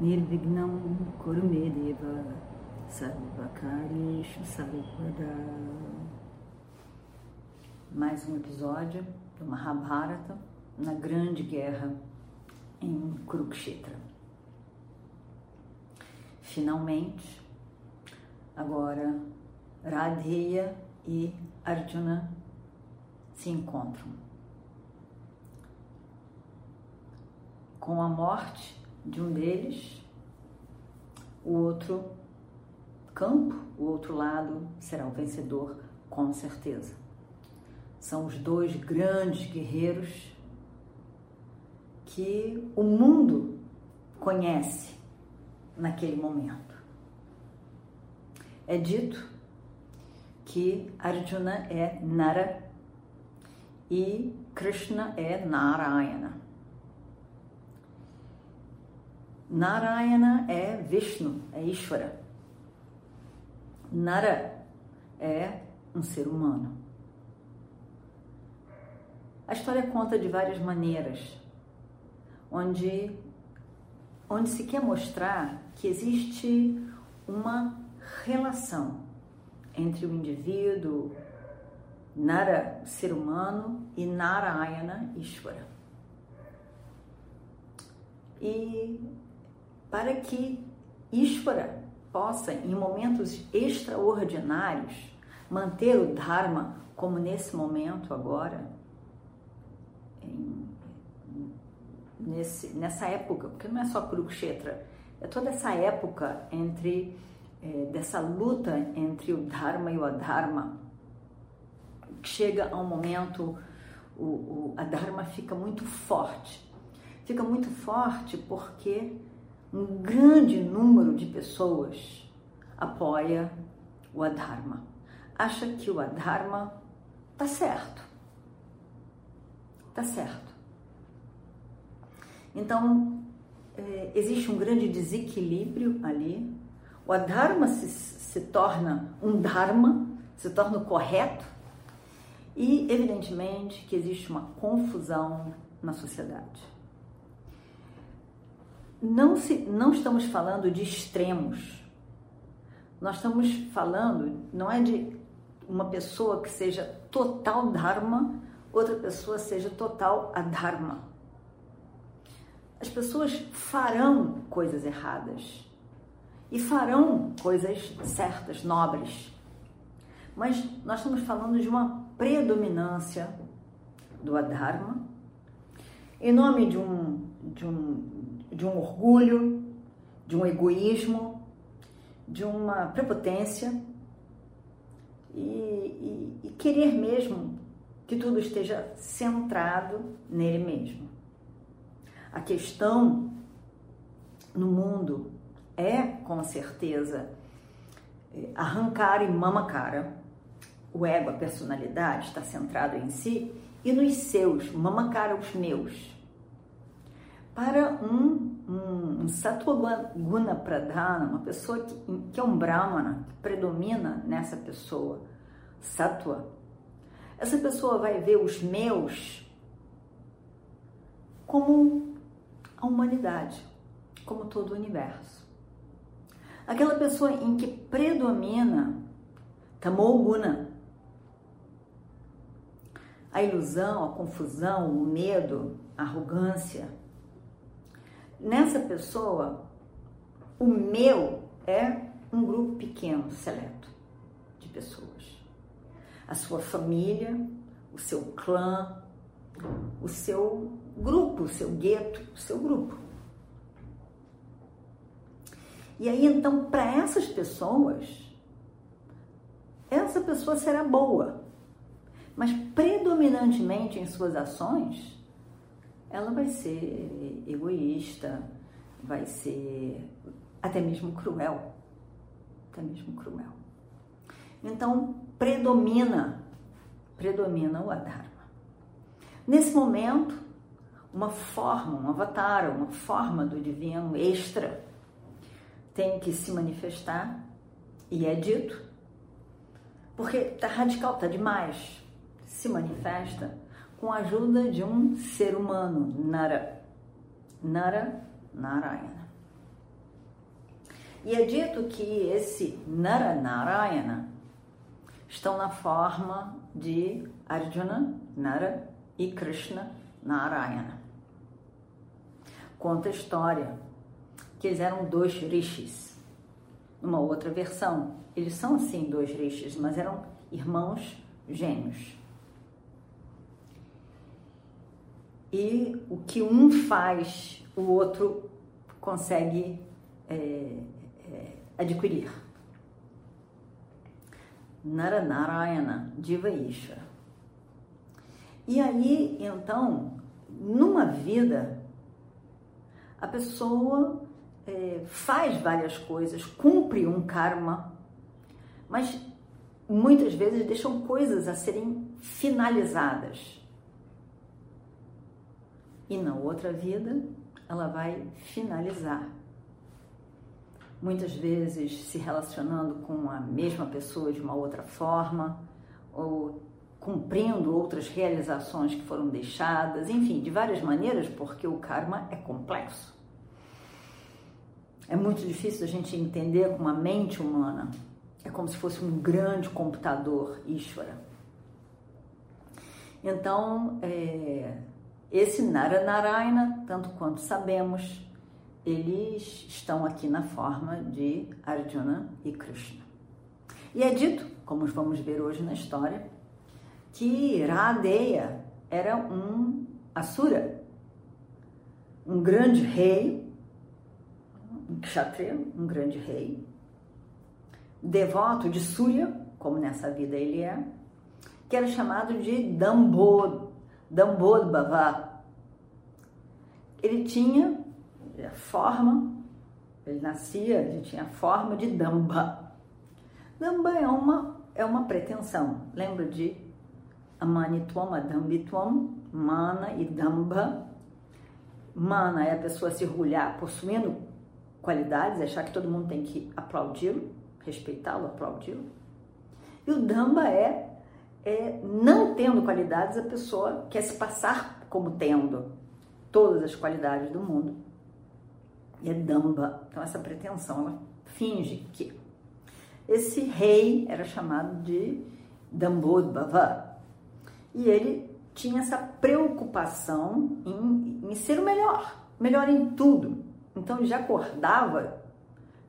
Nirvignam Kurumedeva Sarvakarishu Sarvada Mais um episódio do Mahabharata na Grande Guerra em Kurukshetra. Finalmente, agora Radheya e Arjuna se encontram. Com a morte de um deles, o outro campo, o outro lado, será o vencedor, com certeza. São os dois grandes guerreiros que o mundo conhece naquele momento. É dito que Arjuna é Nara e Krishna é Narayana. Narayana é Vishnu, é Ishvara. Nara é um ser humano. A história conta de várias maneiras, onde, onde se quer mostrar que existe uma relação entre o indivíduo, Nara, ser humano, e Narayana, Ishvara. E para que Ishvara possa, em momentos extraordinários, manter o Dharma, como nesse momento agora, em, nesse, nessa época, porque não é só Kurukshetra, é toda essa época entre é, dessa luta entre o Dharma e o Adharma, chega a um momento, o, o a Dharma fica muito forte. Fica muito forte porque um grande número de pessoas apoia o Adharma. Acha que o Adharma tá certo. Tá certo. Então, é, existe um grande desequilíbrio ali o adharma se, se torna um dharma, se torna o correto, e evidentemente que existe uma confusão na sociedade. Não, se, não estamos falando de extremos, nós estamos falando, não é de uma pessoa que seja total dharma, outra pessoa seja total adharma. As pessoas farão coisas erradas e farão coisas certas, nobres. Mas nós estamos falando de uma predominância do Adharma em nome de um, de um, de um orgulho, de um egoísmo, de uma prepotência e, e, e querer mesmo que tudo esteja centrado nele mesmo. A questão no mundo é, com certeza, arrancar e mamacara. O ego, a personalidade, está centrado em si e nos seus, mamacara os meus. Para um, um, um Sattva Guna Pradhana, uma pessoa que, que é um Brahmana, que predomina nessa pessoa, Sattva, essa pessoa vai ver os meus como a humanidade, como todo o universo. Aquela pessoa em que predomina tamoguna, a ilusão, a confusão, o medo, a arrogância. Nessa pessoa, o meu é um grupo pequeno, seleto de pessoas. A sua família, o seu clã, o seu grupo, o seu gueto, o seu grupo. E aí, então, para essas pessoas, essa pessoa será boa, mas predominantemente em suas ações, ela vai ser egoísta, vai ser até mesmo cruel. Até mesmo cruel. Então, predomina, predomina o Adharma. Nesse momento, uma forma, um avatar, uma forma do divino extra tem que se manifestar e é dito, porque tá radical, tá demais. Se manifesta com a ajuda de um ser humano, Nara. Nara Narayana. E é dito que esse Nara Narayana estão na forma de Arjuna, Nara e Krishna, Narayana. Conta a história que eles eram dois rishis. Numa outra versão, eles são assim dois rishis, mas eram irmãos gêmeos. E o que um faz, o outro consegue é, é, adquirir. Naranarayana, Diva Ishvara. E aí, então, numa vida, a pessoa é, faz várias coisas, cumpre um karma, mas muitas vezes deixam coisas a serem finalizadas. E na outra vida, ela vai finalizar muitas vezes se relacionando com a mesma pessoa de uma outra forma, ou cumprindo outras realizações que foram deixadas, enfim, de várias maneiras, porque o karma é complexo. É muito difícil a gente entender com a mente humana. É como se fosse um grande computador, Ishvara. Então, é, esse Naranarayana, tanto quanto sabemos, eles estão aqui na forma de Arjuna e Krishna. E é dito, como vamos ver hoje na história, que Radeya era um Asura, um grande rei, um kshatriya, um grande rei, devoto de Surya, como nessa vida ele é, que era chamado de Dambod, Dambodbhava. Ele tinha a forma, ele nascia, ele tinha a forma de Damba. Damba é uma, é uma pretensão. Lembra de Amanitwam, Adambitwam, Mana e Damba. Mana é a pessoa se orgulhar possuindo qualidades, achar que todo mundo tem que aplaudi-lo, respeitá-lo, aplaudi-lo. E o Damba é, é, não tendo qualidades, a pessoa quer se passar como tendo todas as qualidades do mundo e é Damba. Então, essa pretensão, ela finge que. Esse rei era chamado de Dambodbhava e ele tinha essa preocupação em, em ser o melhor, melhor em tudo. Então, ele já acordava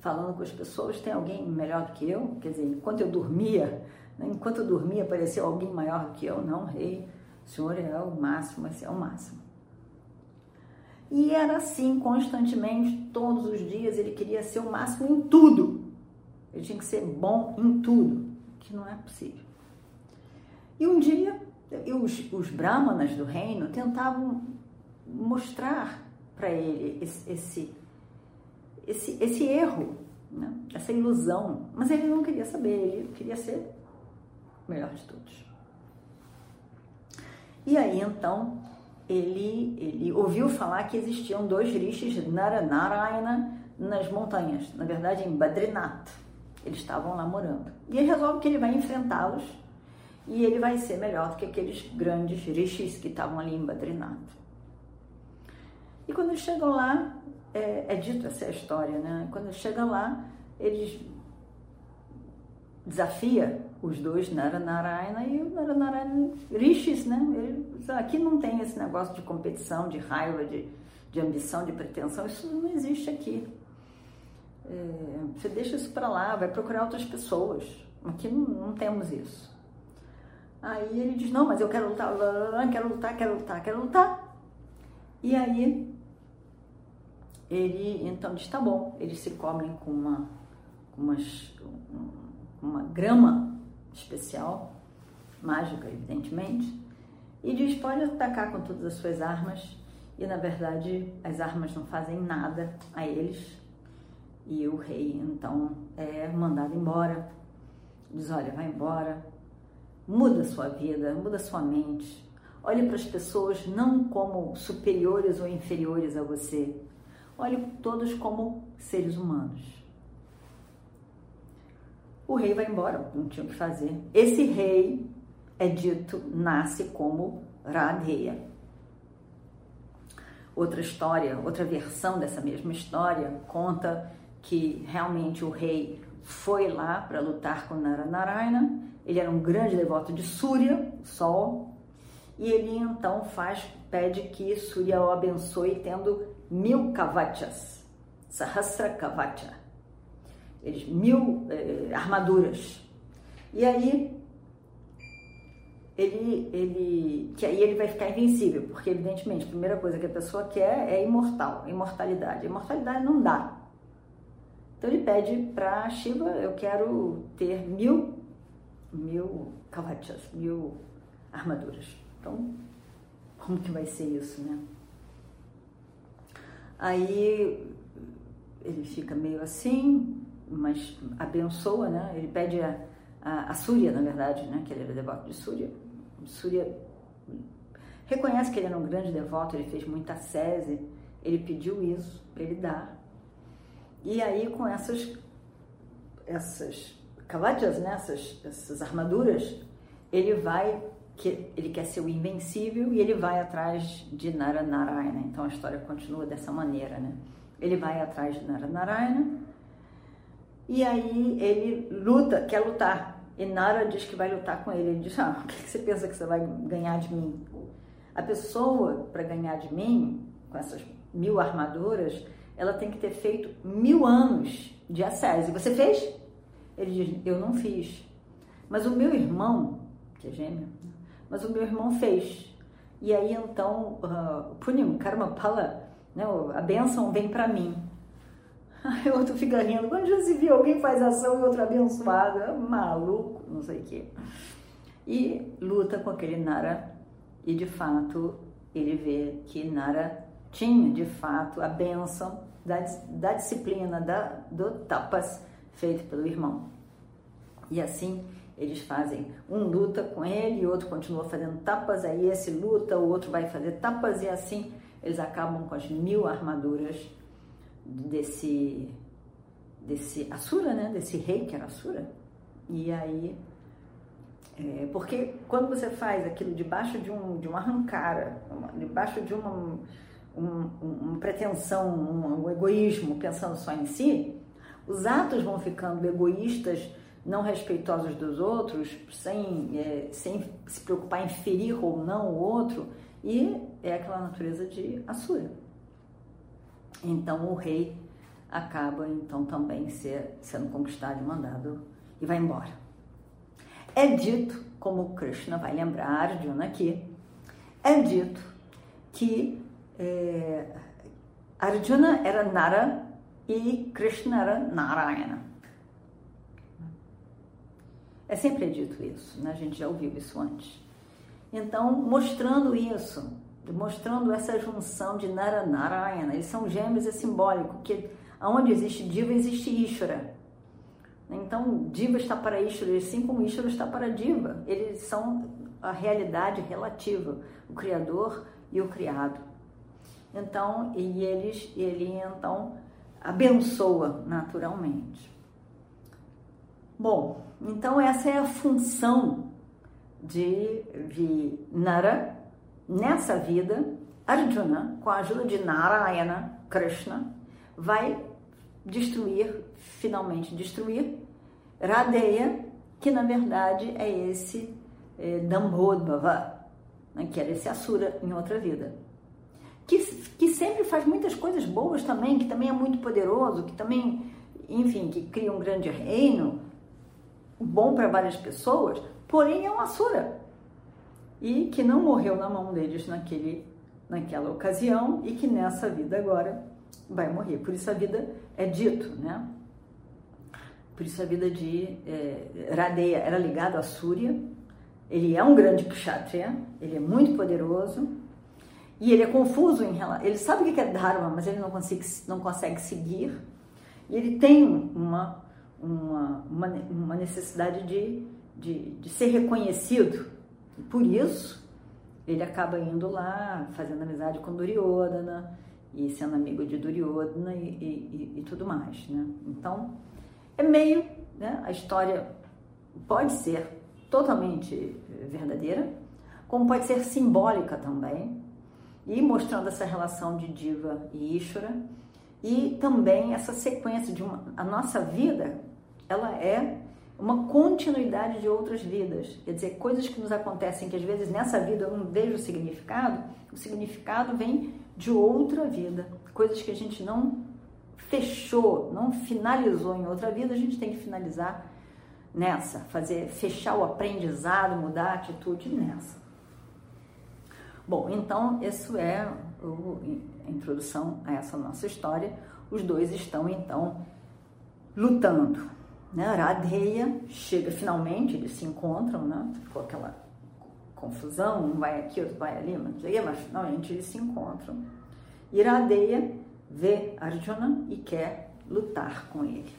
falando com as pessoas: tem alguém melhor do que eu? Quer dizer, enquanto eu dormia, enquanto eu dormia, apareceu alguém maior que eu? Não, rei, o senhor é o máximo, esse é o máximo. E era assim constantemente, todos os dias, ele queria ser o máximo em tudo. Ele tinha que ser bom em tudo, que não é possível. E um dia, os, os brahmanas do reino tentavam mostrar para ele esse, esse, esse, esse erro, né? essa ilusão, mas ele não queria saber, ele queria ser o melhor de todos. E aí então ele, ele ouviu falar que existiam dois rishis Naranarayana nas montanhas, na verdade em Badrinath. Eles estavam lá morando. E ele resolve que ele vai enfrentá-los e ele vai ser melhor do que aqueles grandes rishis que estavam ali em Badrinath. E quando eles chegam lá, é, é dito essa história, né? Quando eles chegam lá, eles desafia os dois, Naranarayana e o Naranarayana Rishis, né? Ele, aqui não tem esse negócio de competição, de raiva, de, de ambição, de pretensão, isso não existe aqui. É, você deixa isso para lá, vai procurar outras pessoas. Aqui não, não, temos isso. Aí ele diz, não, mas eu quero lutar, quero lutar, quero lutar, quero lutar. E aí ele então diz, tá bom, eles se cobrem com uma, umas, uma grama especial, mágica, evidentemente, e diz: pode atacar com todas as suas armas, e na verdade as armas não fazem nada a eles. E o rei então é mandado embora. Diz: Olha, vai embora, muda sua vida, muda sua mente. Olhe para as pessoas não como superiores ou inferiores a você. Olhe todos como seres humanos. O rei vai embora, não tinha o que fazer. Esse rei é dito, nasce como Radheya. Outra história, outra versão dessa mesma história conta que realmente o rei foi lá para lutar com Naranarayana. Ele era um grande devoto de Surya, Sol, e ele então faz, pede que Surya o abençoe tendo mil kavachas, Sahasra Kavacha, eles, mil eh, armaduras. E aí ele, ele, que aí ele vai ficar invencível, porque evidentemente a primeira coisa que a pessoa quer é imortal, imortalidade. Imortalidade não dá. Então ele pede para Shiva, eu quero ter mil, mil kavachas, mil armaduras. Então, como que vai ser isso, né? Aí ele fica meio assim, mas abençoa, né? Ele pede a, a, a na verdade, né? Que ele era devoto de Súria Surya reconhece que ele era um grande devoto, ele fez muita sese, ele pediu isso ele dar. E aí com essas essas cavadas, né, essas, essas armaduras, ele vai que ele quer ser o invencível e ele vai atrás de Naranarayana. Então a história continua dessa maneira, né? Ele vai atrás de Naranarayana e aí ele luta, quer lutar e Nara diz que vai lutar com ele. Ele diz: Ah, o que você pensa que você vai ganhar de mim? A pessoa, para ganhar de mim, com essas mil armaduras, ela tem que ter feito mil anos de assédio. Você fez? Ele diz: Eu não fiz. Mas o meu irmão, que é gêmeo, mas o meu irmão fez. E aí então, uh, Punyam Karma Pala, né, a bênção vem para mim. Aí o outro fica rindo. Quando já se viu alguém faz ação e outro abençoado, é maluco, não sei o quê. E luta com aquele Nara e de fato ele vê que Nara tinha de fato a benção da, da disciplina, da, do tapas feito pelo irmão. E assim eles fazem, um luta com ele e outro continua fazendo tapas, aí esse luta, o outro vai fazer tapas e assim eles acabam com as mil armaduras desse desse Asura, né? Desse rei que era Asura. E aí, é, porque quando você faz aquilo debaixo de um de uma arrancara, uma, debaixo de uma um, uma pretensão, um, um egoísmo, pensando só em si, os atos vão ficando egoístas, não respeitosos dos outros, sem, é, sem se preocupar em ferir ou não o outro, e é aquela natureza de Asura. Então o rei acaba então também ser, sendo conquistado e mandado e vai embora. É dito, como Krishna vai lembrar Arjuna aqui, é dito que é, Arjuna era Nara e Krishna era Narayana. É sempre dito isso, né? a gente já ouviu isso antes. Então, mostrando isso, mostrando essa junção de Nara Narayana. Eles são gêmeos, é simbólico, que onde existe Diva, existe Ishvara. Então, Diva está para Ishvara, assim como Ishvara está para Diva. Eles são a realidade relativa, o Criador e o Criado. Então, e eles, ele então abençoa naturalmente. Bom, então essa é a função de, de Nara Nessa vida, Arjuna, com a ajuda de Narayana, Krishna, vai destruir, finalmente destruir, Radeya, que na verdade é esse é, Dambodhava, né, que era esse Asura em outra vida. Que, que sempre faz muitas coisas boas também, que também é muito poderoso, que também, enfim, que cria um grande reino, bom para várias pessoas, porém é um Asura e que não morreu na mão deles naquele, naquela ocasião e que nessa vida agora vai morrer. Por isso a vida é dito, né? Por isso a vida de é, Radeya era ligado a Surya. Ele é um grande kshatriya, ele é muito poderoso e ele é confuso em relação. Ele sabe o que é Dharma, mas ele não consegue, não consegue seguir. E ele tem uma, uma, uma, uma necessidade de, de, de ser reconhecido. E por isso, ele acaba indo lá, fazendo amizade com Duryodhana e sendo amigo de Duryodhana e, e, e, tudo mais, né? Então, é meio, né? A história pode ser totalmente verdadeira, como pode ser simbólica também, e mostrando essa relação de Diva e Ishvara, e também essa sequência de uma, a nossa vida, ela é uma continuidade de outras vidas. Quer dizer, coisas que nos acontecem que às vezes nessa vida eu não vejo o significado, o significado vem de outra vida. Coisas que a gente não fechou, não finalizou em outra vida, a gente tem que finalizar nessa, fazer fechar o aprendizado, mudar a atitude nessa. Bom, então isso é a introdução a essa nossa história. Os dois estão então lutando né? Chega finalmente, eles se encontram, né? Ficou aquela confusão, um vai aqui, outro vai ali, mas, mas finalmente eles se encontram. E Radheya vê Arjuna e quer lutar com ele.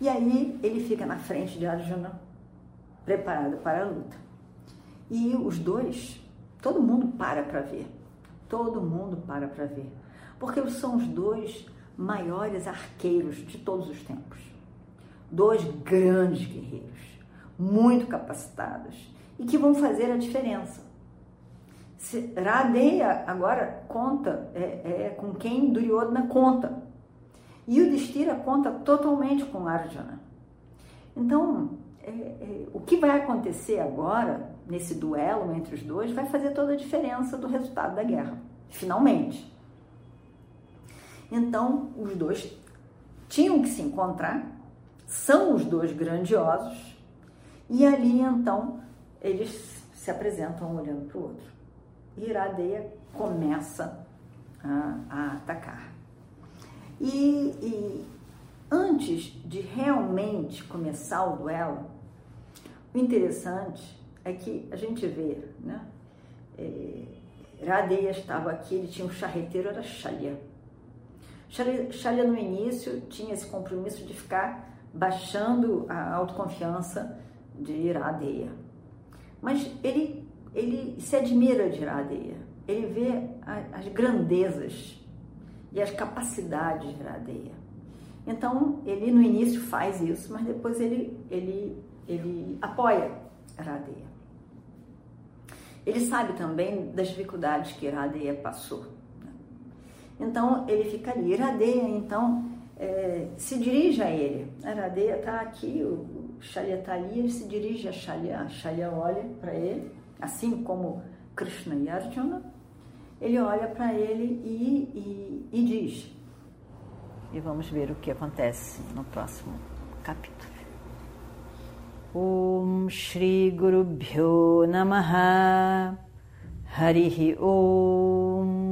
E aí ele fica na frente de Arjuna, preparado para a luta. E os dois, todo mundo para para ver. Todo mundo para para ver. Porque são os dois maiores arqueiros de todos os tempos dois grandes guerreiros, muito capacitados e que vão fazer a diferença. Radeya agora conta é, é, com quem Duryodhana conta. E o Destira conta totalmente com Arjuna. Então, é, é, o que vai acontecer agora, nesse duelo entre os dois, vai fazer toda a diferença do resultado da guerra, finalmente. Então, os dois tinham que se encontrar são os dois grandiosos, e ali então eles se apresentam um olhando para o outro. E Iradeia começa a, a atacar. E, e, antes de realmente começar o duelo, o interessante é que a gente vê, né? É, Iradeia estava aqui, ele tinha um charreteiro, era Shalya. Shalya no início tinha esse compromisso de ficar baixando a autoconfiança de Iradeia. Mas ele, ele se admira de Iradeia, ele vê as grandezas e as capacidades de Iradeia. Então, ele no início faz isso, mas depois ele, ele, ele apoia Iradeia. Ele sabe também das dificuldades que Iradeia passou. Né? Então, ele fica ali. Iradeia, então, é, se dirige a ele. A Aradeia está aqui, o Shalya está ali, ele se dirige a Shalya, Shalya olha para ele, assim como Krishna e Arjuna, ele olha para ele e, e, e diz. E vamos ver o que acontece no próximo capítulo. Om Shri Guru Bhyo Namaha Harihi Om